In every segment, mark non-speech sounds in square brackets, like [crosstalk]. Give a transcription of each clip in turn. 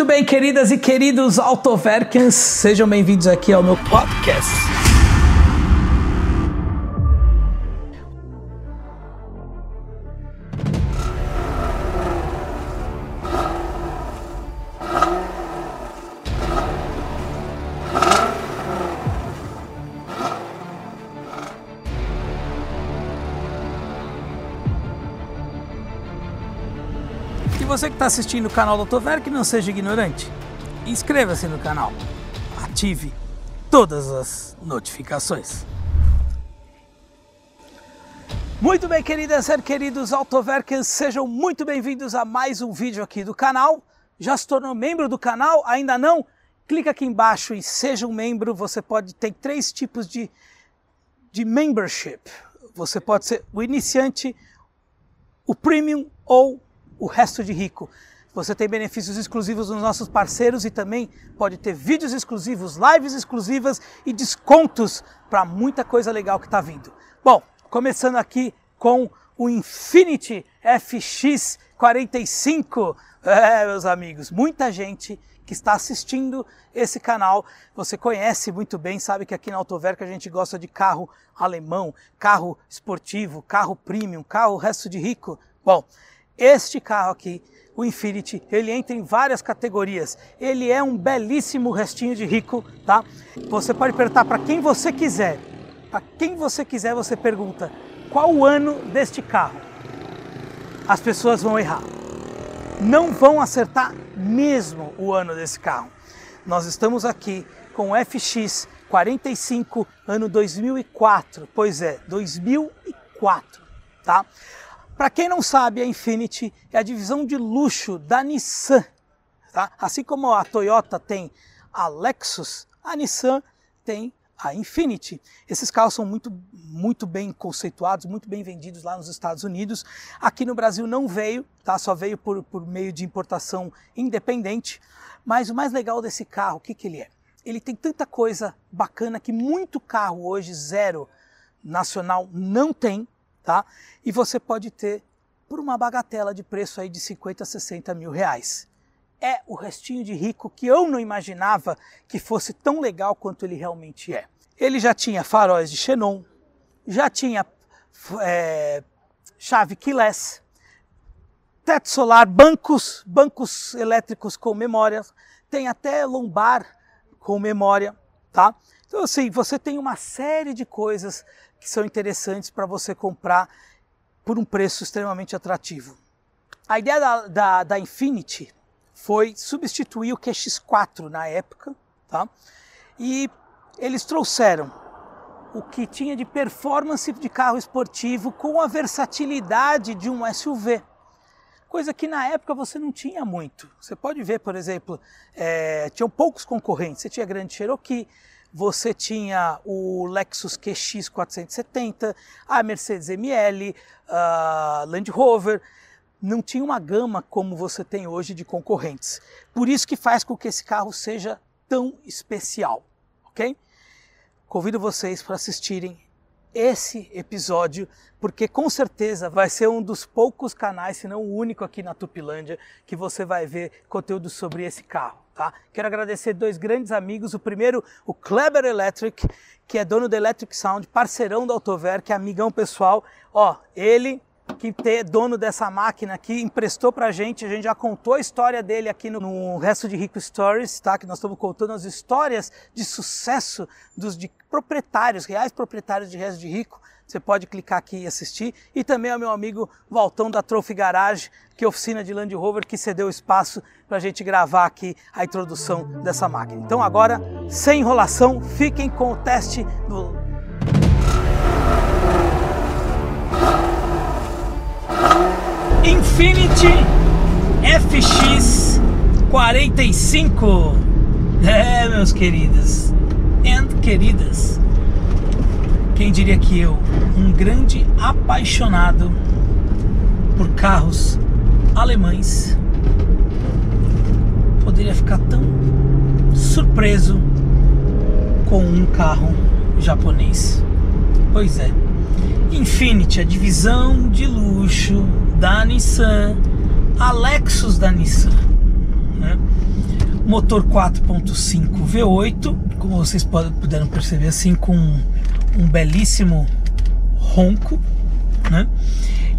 Muito bem, queridas e queridos Autoverkens, sejam bem-vindos aqui ao meu podcast. Está assistindo o canal do Autoverk, não seja ignorante. Inscreva-se no canal. Ative todas as notificações. Muito bem, queridas e queridos Autoverkers, sejam muito bem-vindos a mais um vídeo aqui do canal. Já se tornou membro do canal? Ainda não? Clica aqui embaixo e seja um membro. Você pode ter três tipos de, de membership. Você pode ser o iniciante, o premium ou o resto de rico. Você tem benefícios exclusivos nos nossos parceiros e também pode ter vídeos exclusivos, lives exclusivas e descontos para muita coisa legal que está vindo. Bom, começando aqui com o Infinity FX45. É, meus amigos, muita gente que está assistindo esse canal, você conhece muito bem, sabe que aqui na Autoverca a gente gosta de carro alemão, carro esportivo, carro premium, carro resto de rico. Bom, este carro aqui, o Infinity, ele entra em várias categorias. Ele é um belíssimo restinho de rico, tá? Você pode perguntar para quem você quiser. Para quem você quiser, você pergunta qual o ano deste carro. As pessoas vão errar. Não vão acertar mesmo o ano desse carro. Nós estamos aqui com o FX 45 ano 2004. Pois é, 2004, tá? Para quem não sabe, a Infinity é a divisão de luxo da Nissan. Tá? Assim como a Toyota tem a Lexus, a Nissan tem a Infinity. Esses carros são muito, muito bem conceituados, muito bem vendidos lá nos Estados Unidos. Aqui no Brasil não veio, tá? só veio por, por meio de importação independente. Mas o mais legal desse carro, o que, que ele é? Ele tem tanta coisa bacana que muito carro hoje zero nacional não tem, tá? E você pode ter por uma bagatela de preço aí de 50 a 60 mil reais. É o restinho de rico que eu não imaginava que fosse tão legal quanto ele realmente é. Ele já tinha faróis de xenon, já tinha é, chave keyless, teto solar, bancos, bancos elétricos com memória, tem até lombar com memória, tá? Então assim, você tem uma série de coisas que são interessantes para você comprar por um preço extremamente atrativo. A ideia da, da, da Infinity foi substituir o QX4 na época, tá? E eles trouxeram o que tinha de performance de carro esportivo com a versatilidade de um SUV. Coisa que na época você não tinha muito. Você pode ver, por exemplo, é, tinham poucos concorrentes. Você tinha Grande Cherokee, você tinha o Lexus QX 470, a Mercedes ML, a Land Rover, não tinha uma gama como você tem hoje de concorrentes. Por isso que faz com que esse carro seja tão especial, ok? Convido vocês para assistirem esse episódio, porque com certeza vai ser um dos poucos canais, se não o único aqui na Tupilândia, que você vai ver conteúdo sobre esse carro. Tá? Quero agradecer dois grandes amigos. O primeiro, o Kleber Electric, que é dono da Electric Sound, parceirão da Autover, que é amigão pessoal. Ó, ele que é dono dessa máquina aqui, emprestou pra gente, a gente já contou a história dele aqui no, no Resto de Rico Stories, tá? Que nós estamos contando as histórias de sucesso dos de proprietários, reais proprietários de Resto de Rico. Você pode clicar aqui e assistir. E também ao meu amigo Valtão da Trophy Garage, que é oficina de Land Rover, que cedeu espaço para a gente gravar aqui a introdução dessa máquina. Então agora, sem enrolação, fiquem com o teste do Infinity FX 45. É, meus queridos e queridas. Quem diria que eu, um grande apaixonado por carros alemães, poderia ficar tão surpreso com um carro japonês? Pois é. Infinity, a divisão de luxo da Nissan, a Lexus da Nissan. Né? motor 4.5 V8, como vocês puderam perceber assim, com um belíssimo ronco, né?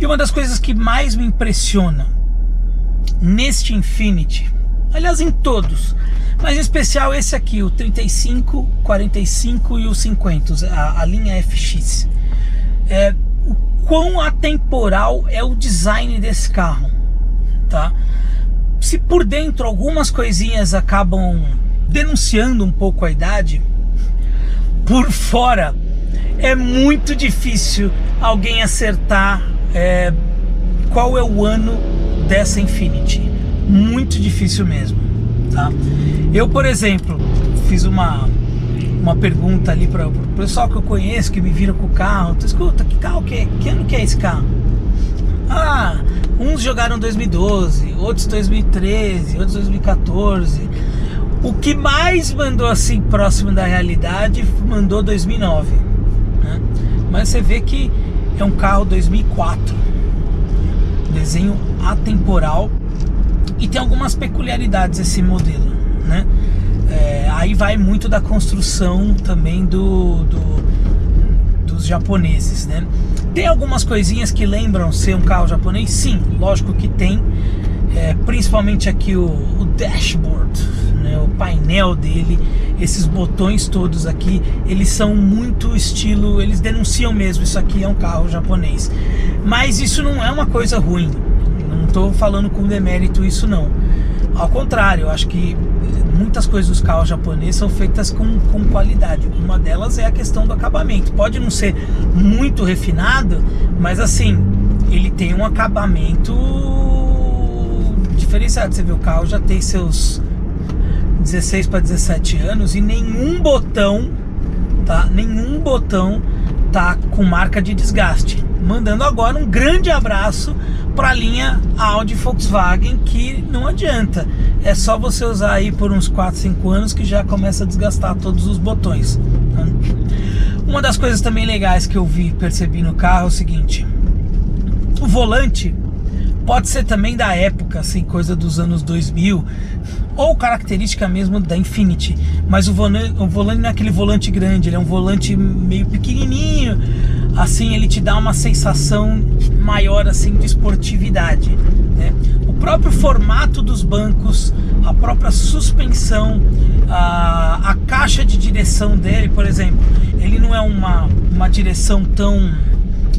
E uma das coisas que mais me impressiona neste Infinity, aliás em todos, mas em especial esse aqui, o 35, 45 e o 50, a, a linha FX, é quão atemporal é o design desse carro, tá? Se por dentro algumas coisinhas acabam denunciando um pouco a idade, por fora é muito difícil alguém acertar é, qual é o ano dessa Infinity. Muito difícil mesmo, tá? Eu, por exemplo, fiz uma uma pergunta ali para o pessoal que eu conheço que me viram com o carro. Tu escuta, que carro que é? Que ano que é esse carro? Ah, uns jogaram 2012, outros 2013, outros 2014. O que mais mandou assim próximo da realidade mandou 2009. Né? Mas você vê que é um carro 2004, desenho atemporal e tem algumas peculiaridades esse modelo, né? É, aí vai muito da construção também do, do, dos japoneses, né? Tem algumas coisinhas que lembram ser um carro japonês? Sim, lógico que tem. É, principalmente aqui o, o dashboard, né, o painel dele, esses botões todos aqui, eles são muito estilo, eles denunciam mesmo, isso aqui é um carro japonês. Mas isso não é uma coisa ruim, não estou falando com demérito isso não. Ao contrário, eu acho que muitas coisas dos carros japoneses são feitas com, com qualidade. Uma delas é a questão do acabamento. Pode não ser muito refinado, mas assim, ele tem um acabamento diferenciado. Você vê, o carro já tem seus 16 para 17 anos e nenhum botão, tá? Nenhum botão tá com marca de desgaste. Mandando agora um grande abraço para a linha Audi Volkswagen que não adianta. É só você usar aí por uns 4, 5 anos que já começa a desgastar todos os botões. Tá? Uma das coisas também legais que eu vi, percebi no carro é o seguinte: o volante pode ser também da época, assim, coisa dos anos 2000, ou característica mesmo da Infinity. Mas o volante, o volante não é aquele volante grande, ele é um volante meio pequenininho, assim, ele te dá uma sensação maior, assim, de esportividade, né? O próprio formato dos bancos, a própria suspensão, a, a caixa de direção dele, por exemplo, ele não é uma, uma direção tão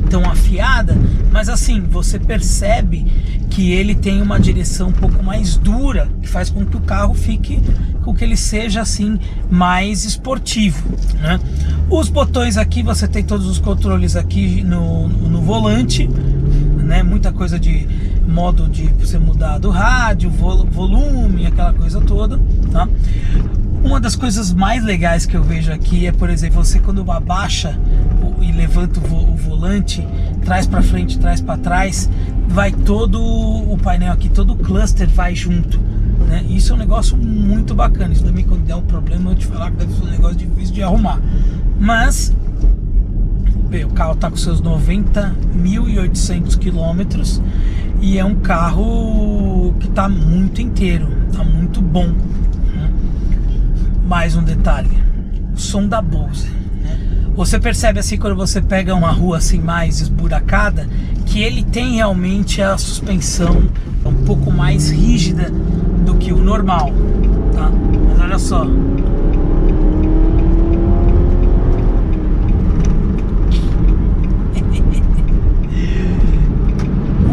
tão afiada, mas assim, você percebe que ele tem uma direção um pouco mais dura, que faz com que o carro fique, com que ele seja assim mais esportivo, né? Os botões aqui, você tem todos os controles aqui no, no volante, né? Muita coisa de modo de você mudar do rádio, volume, aquela coisa toda, tá? Uma das coisas mais legais que eu vejo aqui é, por exemplo, você quando abaixa e levanta o, vo o volante, traz para frente, traz para trás, vai todo o painel aqui, todo o cluster vai junto. Né? Isso é um negócio muito bacana. Isso também quando der um problema eu te falar que deve ser um negócio difícil de arrumar. Mas o carro está com seus 90.800 quilômetros e é um carro que está muito inteiro, está muito bom. Mais um detalhe: o som da Bose. Né? Você percebe assim quando você pega uma rua assim mais esburacada que ele tem realmente a suspensão um pouco mais rígida do que o normal, tá? Mas olha só.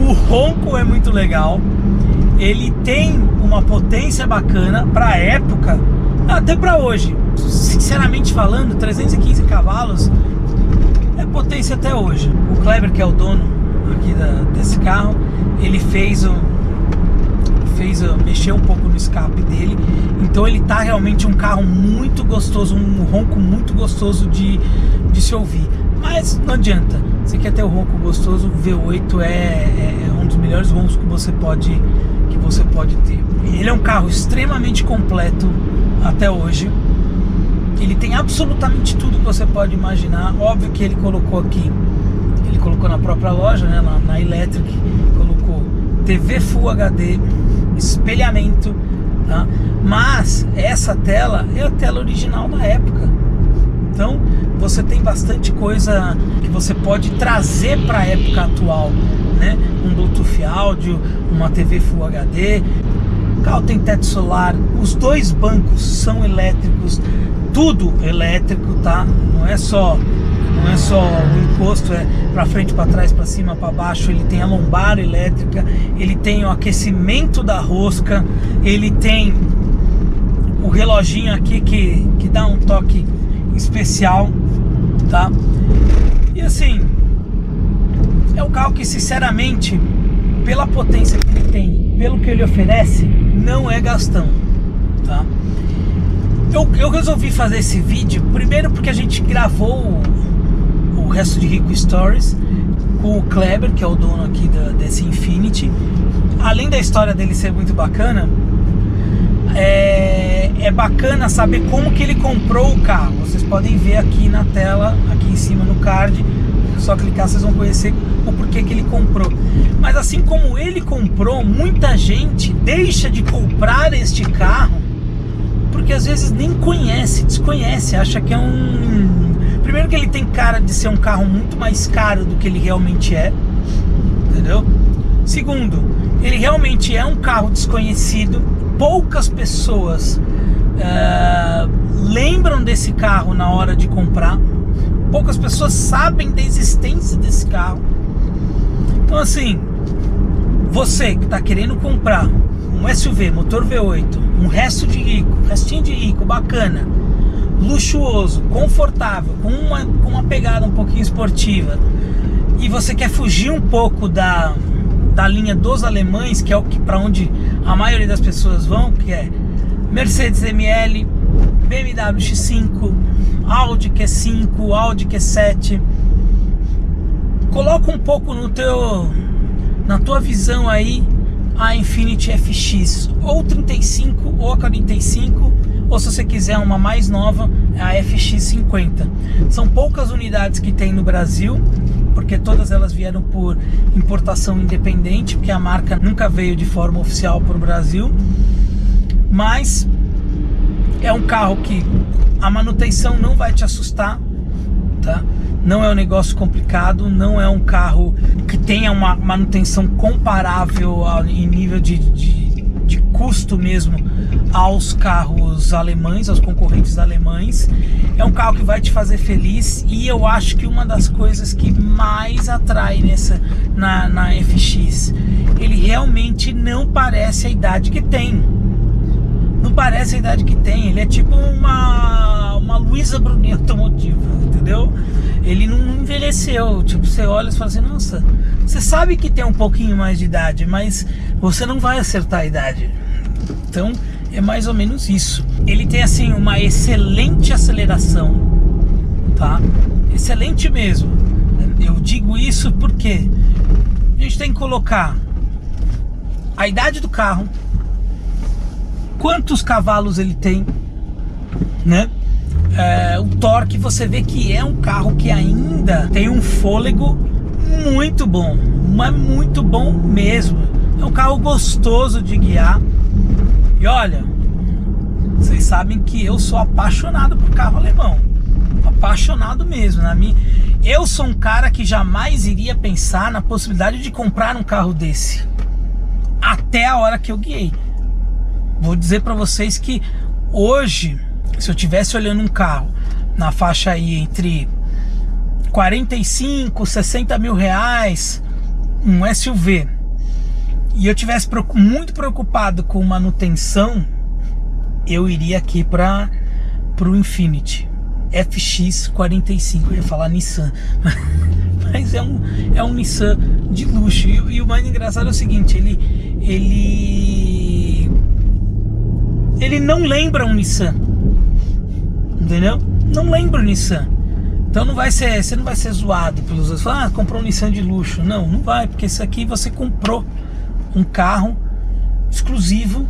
o ronco é muito legal. Ele tem uma potência bacana para época até para hoje, sinceramente falando, 315 cavalos é potência até hoje. O Kleber, que é o dono aqui da, desse carro, ele fez o fez mexer um pouco no escape dele. Então ele tá realmente um carro muito gostoso, um ronco muito gostoso de, de se ouvir. Mas não adianta. Você quer ter o ronco gostoso, o V8 é, é, é um dos melhores roncos que você pode que você pode ter. Ele é um carro extremamente completo até hoje. Ele tem absolutamente tudo que você pode imaginar. Óbvio que ele colocou aqui, ele colocou na própria loja, né, na, na Electric, colocou TV Full HD, espelhamento, tá? Mas essa tela é a tela original da época. Então você tem bastante coisa que você pode trazer para a época atual, né? Um Bluetooth áudio, uma TV Full HD. Carro tem teto solar, os dois bancos são elétricos, tudo elétrico, tá? Não é só não é só o encosto, é para frente, para trás, para cima, para baixo. Ele tem a lombar elétrica, ele tem o aquecimento da rosca, ele tem o reloginho aqui que, que dá um toque especial, tá? E assim, é um carro que sinceramente, pela potência que ele tem, pelo que ele oferece, não é gastão, tá? Eu, eu resolvi fazer esse vídeo primeiro porque a gente gravou o resto de Rico Stories com o Kleber, que é o dono aqui da, desse Infinity. Além da história dele ser muito bacana, é, é bacana saber como que ele comprou o carro. Vocês podem ver aqui na tela, aqui em cima no card. Só clicar vocês vão conhecer o porquê que ele comprou. Mas assim como ele comprou, muita gente deixa de comprar este carro porque às vezes nem conhece, desconhece, acha que é um Primeiro que ele tem cara de ser um carro muito mais caro do que ele realmente é, entendeu? Segundo, ele realmente é um carro desconhecido. Poucas pessoas uh, lembram desse carro na hora de comprar. Poucas pessoas sabem da existência desse carro. Então assim, você que está querendo comprar um SUV motor V8, um resto de rico, restinho de rico, bacana luxuoso, confortável, com uma, com uma pegada um pouquinho esportiva, e você quer fugir um pouco da, da linha dos alemães, que é o que para onde a maioria das pessoas vão, que é Mercedes ML, BMW X5, Audi Q5, Audi Q7. Coloca um pouco no teu na tua visão aí a Infiniti FX, ou 35 ou 45 ou se você quiser uma mais nova, é a FX50. São poucas unidades que tem no Brasil, porque todas elas vieram por importação independente, porque a marca nunca veio de forma oficial para o Brasil. Mas é um carro que a manutenção não vai te assustar, tá? Não é um negócio complicado, não é um carro que tenha uma manutenção comparável em nível de, de, de custo mesmo aos carros alemães, aos concorrentes alemães. É um carro que vai te fazer feliz e eu acho que uma das coisas que mais atrai nessa na, na FX, ele realmente não parece a idade que tem. Não parece a idade que tem. Ele é tipo uma uma Luísa Brunet automotiva, entendeu? Ele não envelheceu. Tipo, você olha e fala assim, nossa, você sabe que tem um pouquinho mais de idade, mas você não vai acertar a idade. Então, é mais ou menos isso. Ele tem assim uma excelente aceleração, tá? Excelente mesmo. Eu digo isso porque a gente tem que colocar a idade do carro, quantos cavalos ele tem, né? É, o torque, você vê que é um carro que ainda tem um fôlego muito bom, mas muito bom mesmo. É um carro gostoso de guiar. E olha, vocês sabem que eu sou apaixonado por carro alemão. Apaixonado mesmo. Na minha... Eu sou um cara que jamais iria pensar na possibilidade de comprar um carro desse. Até a hora que eu guiei. Vou dizer para vocês que hoje, se eu tivesse olhando um carro na faixa aí entre 45, 60 mil reais, um SUV e eu tivesse muito preocupado com manutenção, eu iria aqui para o Infinity FX45. Eu ia falar Nissan, [laughs] mas é um, é um Nissan de luxo. E, e o mais engraçado é o seguinte: ele, ele, ele não lembra um Nissan, entendeu? Não lembra o Nissan. Então não vai ser, você não vai ser zoado pelos outros. Ah, comprou um Nissan de luxo. Não, não vai, porque isso aqui você comprou um carro exclusivo,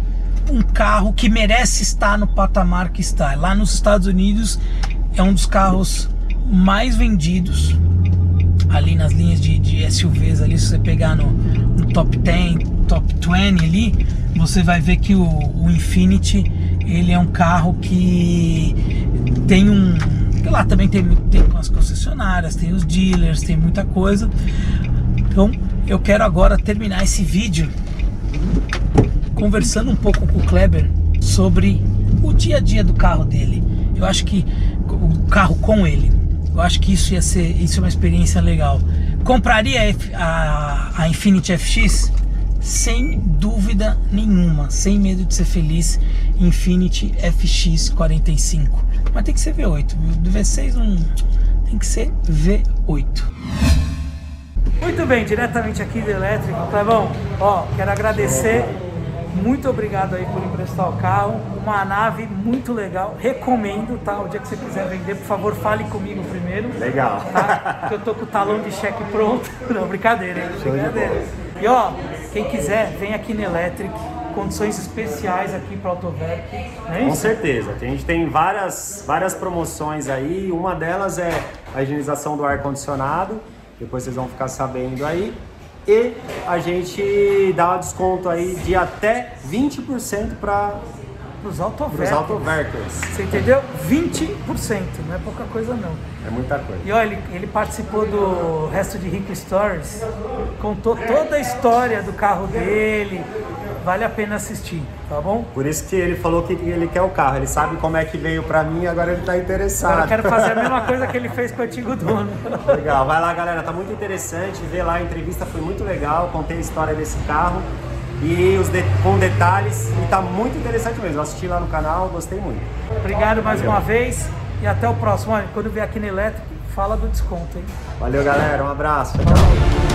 um carro que merece estar no patamar que está. Lá nos Estados Unidos é um dos carros mais vendidos ali nas linhas de, de SUVs ali, se você pegar no, no top 10, top 20 ali, você vai ver que o, o Infinity ele é um carro que tem um lá também tem, tem as concessionárias, tem os dealers, tem muita coisa. Então eu quero agora terminar esse vídeo conversando um pouco com o Kleber sobre o dia a dia do carro dele. Eu acho que o carro com ele. Eu acho que isso ia ser isso é uma experiência legal. Compraria a, a, Infiniti FX? Sem dúvida nenhuma, sem medo de ser feliz, Infiniti FX45. Mas tem que ser V8, viu? Do V6 não tem que ser V8. Muito bem, diretamente aqui do Elétrico, Clevão, ó, quero agradecer muito obrigado aí por emprestar o carro. Uma nave muito legal. Recomendo, tá? O dia que você quiser vender, por favor, fale comigo primeiro. Legal. Tá? Porque eu tô com o talão de cheque pronto. [laughs] Não, brincadeira, hein? Brincadeira. E ó, quem quiser, vem aqui na Electric. Condições especiais aqui para Autoverk. Não é Com certeza. A gente tem várias, várias promoções aí. Uma delas é a higienização do ar-condicionado. Depois vocês vão ficar sabendo aí. E a gente dá desconto aí de até 20% para os os Autoverk. autoverkers. Você entendeu? 20%. Não é pouca coisa, não. É muita coisa. E olha, ele, ele participou do resto de Rico Stories, contou toda a história do carro dele. Vale a pena assistir, tá bom? Por isso que ele falou que ele quer o carro. Ele sabe como é que veio para mim e agora ele tá interessado. Agora eu quero fazer a mesma coisa que ele fez com o antigo dono. [laughs] Legal, vai lá galera, tá muito interessante, vê lá, a entrevista foi muito legal, contei a história desse carro e os de- com detalhes e tá muito interessante mesmo, assisti lá no canal, gostei muito. Obrigado mais Valeu. uma vez e até o próximo. Quando vier aqui no Elétrico, fala do desconto, hein? Valeu galera, um abraço, tchau.